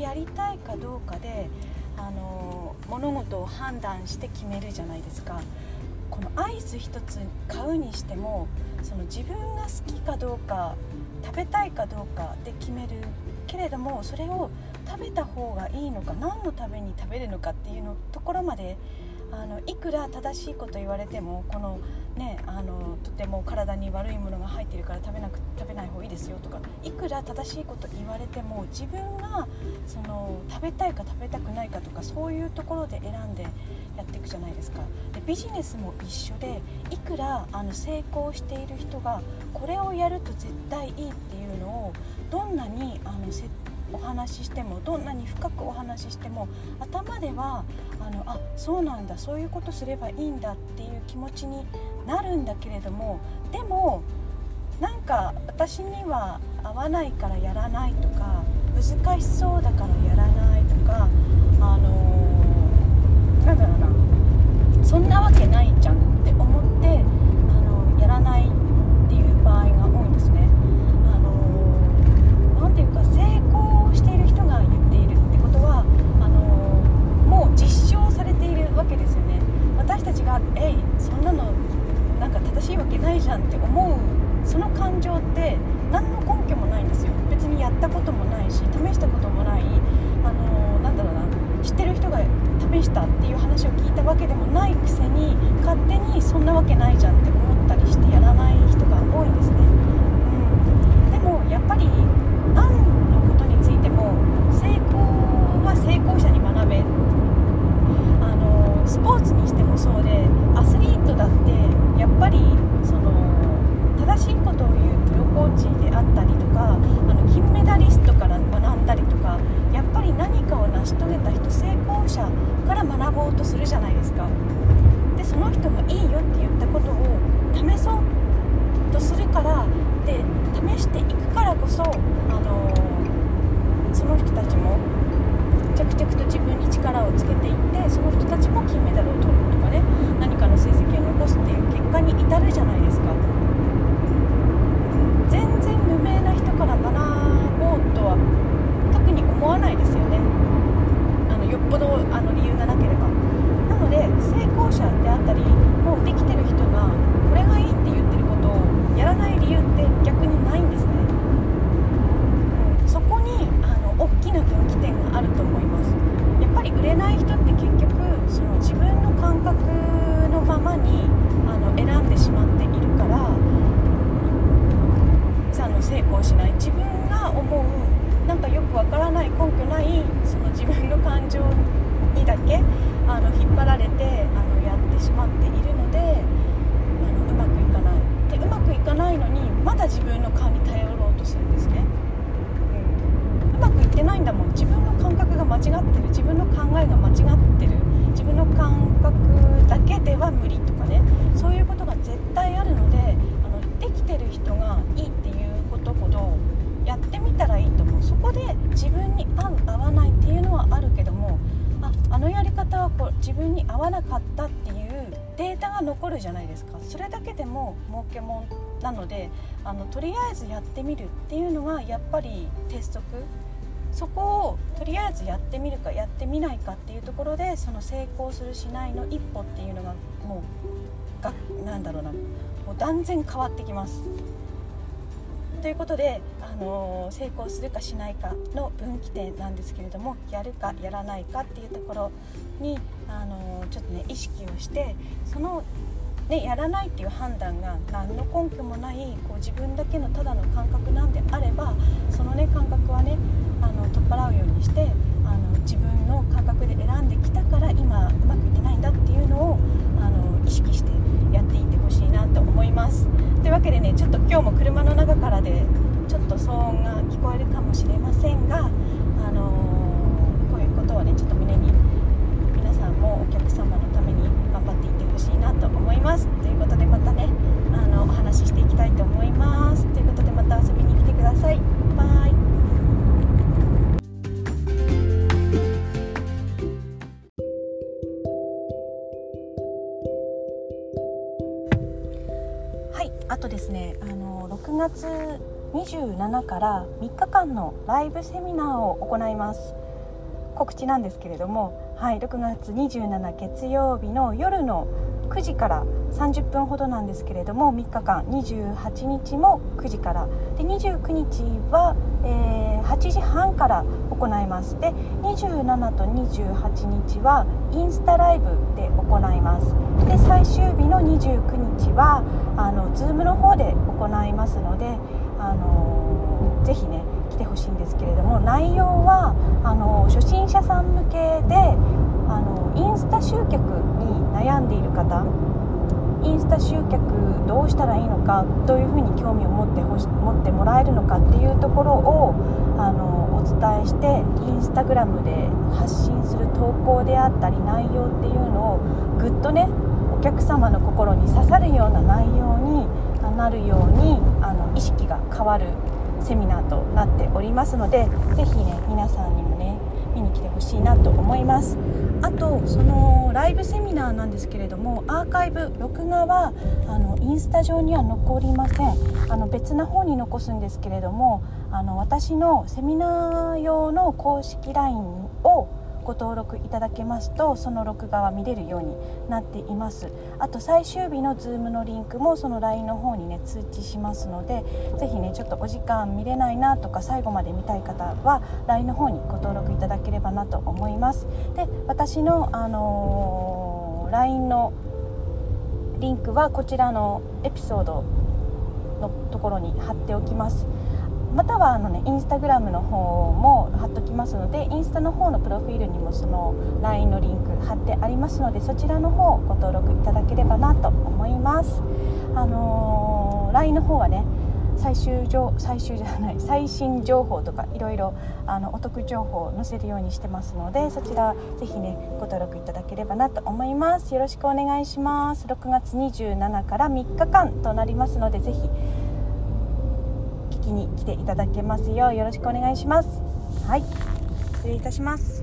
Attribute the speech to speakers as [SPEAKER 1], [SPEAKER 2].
[SPEAKER 1] やりたいかどうかであの物事を判断して決めるじゃないですか。このアイス一つ買うにしてもその自分が好きかどうか食べたいかどうかで決めるけれどもそれを食べた方がいいのか何のために食べるのかっていうのところまであのいくら正しいこと言われてもこのねあのとても体に悪いものが入ってるから食べなく食べない方がいいですよとかいくら正しいこと言われても自分がその食べたいか食べたくないかとかそういうところで選んでやっていくじゃないですか。でビジネスも一緒でいくらあの成功している人がこれをやると絶対いいっていうのをどんなにあの設お話ししてもどんなに深くお話ししても頭ではあのあそうなんだそういうことすればいいんだっていう気持ちになるんだけれどもでもなんか私には合わないからやらないとか難しそうだからやらないとかが試したっていう話を聞いたわけでもないくせに勝手にそんなわけないじゃんって思ったりしてやらない人が多いんですね、うん、でもやっぱり何のことについても成功は成功者に学べ。あのスポーツにしてもそうでアスリートだってやっぱりその正しいことを言うプロコーチであったりとかあの金メダリストから学んだりとかやっぱり何かを成し遂げた人成功者から学ぼうとするじゃないですかでその人がいいよって言ったことを試そうとするからで試していくからこそあのその人たちも着々と自分に力をつけていってその人たちも金メダルを取るとかね何かの成績を残すっていう結果に至るじゃないですか全然無名な人から学ぼうとは特に思わないですよねあのよっぽどあの理由がなければなので成功者であったりもうできてる人がこれがいいって言ってることをやらない理由って逆にないんですね、うん、そこにあの大きな分岐点があると思いますやっぱり売れない人って結局その自分の感覚のままにあの選んでしまっているからあの成功しない自分が思うなんかよくわからない根拠ないその自分の感情にだけあの引っ張られてあのやってしまっているのであのうまくいかない。でうまくいかないのにまだ自分の勘に頼ろうとするんですね、うん、うまくいってないんだもん。自分の感覚が間違ってる。自分の考えが間違ってる。自分の感覚だけでは無理とかね。そういうことが絶対あるのであのできてる人がいいっていうことほどやってみたらいいと思うそこで自分に合う合わないっていうのはあるけどもああのやり方はこう自分に合わなかったっていうデータが残るじゃないですか。それだけでも儲けもんなのであのとりあえずやってみるっていうのがやっぱり鉄則。そこをとりあえずやってみるかやってみないかっていうところでその成功するしないの一歩っていうのがもうがなんだろうな。もう断然変わってきます。ということで、の、成功するかしないかの分岐点なんですけれどもやるかやらないかっていうところに、あの、ちょっとね意識をしてその、ね、やらないっていう判断が何の根拠もないこう自分だけのただの感覚なんであればその、ね、感覚はねあの取っ払うようにしてあの自分の感覚で選んできたから今うまくいってないんだっていうのをあの意識してやっていってほしいなと思います。というわけでねちょっと今日も車の中からでちょっと騒音が聞こえるかもしれませんが、あのー、こういうことをねちょっと胸に皆さんもお客様のために頑張っていってほしいなと思います。ということでまたねあのお話ししていきたいと思います。ということでまた遊びに来てください。バイ。あとですねあの6月27から3日間のライブセミナーを行います。告知なんですけれども、はい、6月27月曜日の夜の9時から30分ほどなんですけれども3日間28日も9時から。で29日は、えー、8時半から行います。で27と28日はインスタライブで行います。で最終日の29日はあの Zoom の方で行いますので、あのー、ぜひね来てほしいんですけれども内容はあの初心者さん向けであのインスタ集客に悩んでいる方インスタ集客どうしたらいいのかどういうふうに興味を持ってほし持ってもらえるのかっていうところをあのお伝えしてインスタグラムで発信する投稿であったり内容っていうのをぐっとねお客様の心に刺さるような内容になるようにあの意識が変わるセミナーとなっておりますので是非ね皆さんにもね見に来てほしいなと思います。あとそのライブセミナーなんですけれどもアーカイブ録画はあのインスタ上には残りません。あの別な方に残すんですけれどもあの私のセミナー用の公式 LINE をご登録いただけますとその録画は見れるようになっています。あと最終日の Zoom のリンクもその LINE の方にね通知しますのでぜひねちょっとお時間見れないなとか最後まで見たい方は LINE の方にご登録いただければなと思います。で私の、あのー、LINE のリンクはこちらのエピソードのところに貼っておきます。またはあの、ね、インスタグラムの方も貼っときますのでインスタの方のプロフィールにもその LINE のリンク貼ってありますのでそちらの方ご登録いただければなと思います。あのー、LINE の方はね最終情最終じゃない最新情報とかいろいろあのお得情報を載せるようにしてますのでそちらぜひねご登録いただければなと思います。よろしくお願いします。6月27から3日間となりますのでぜひきに来ていただけますようよろしくお願いしますはい失礼いたします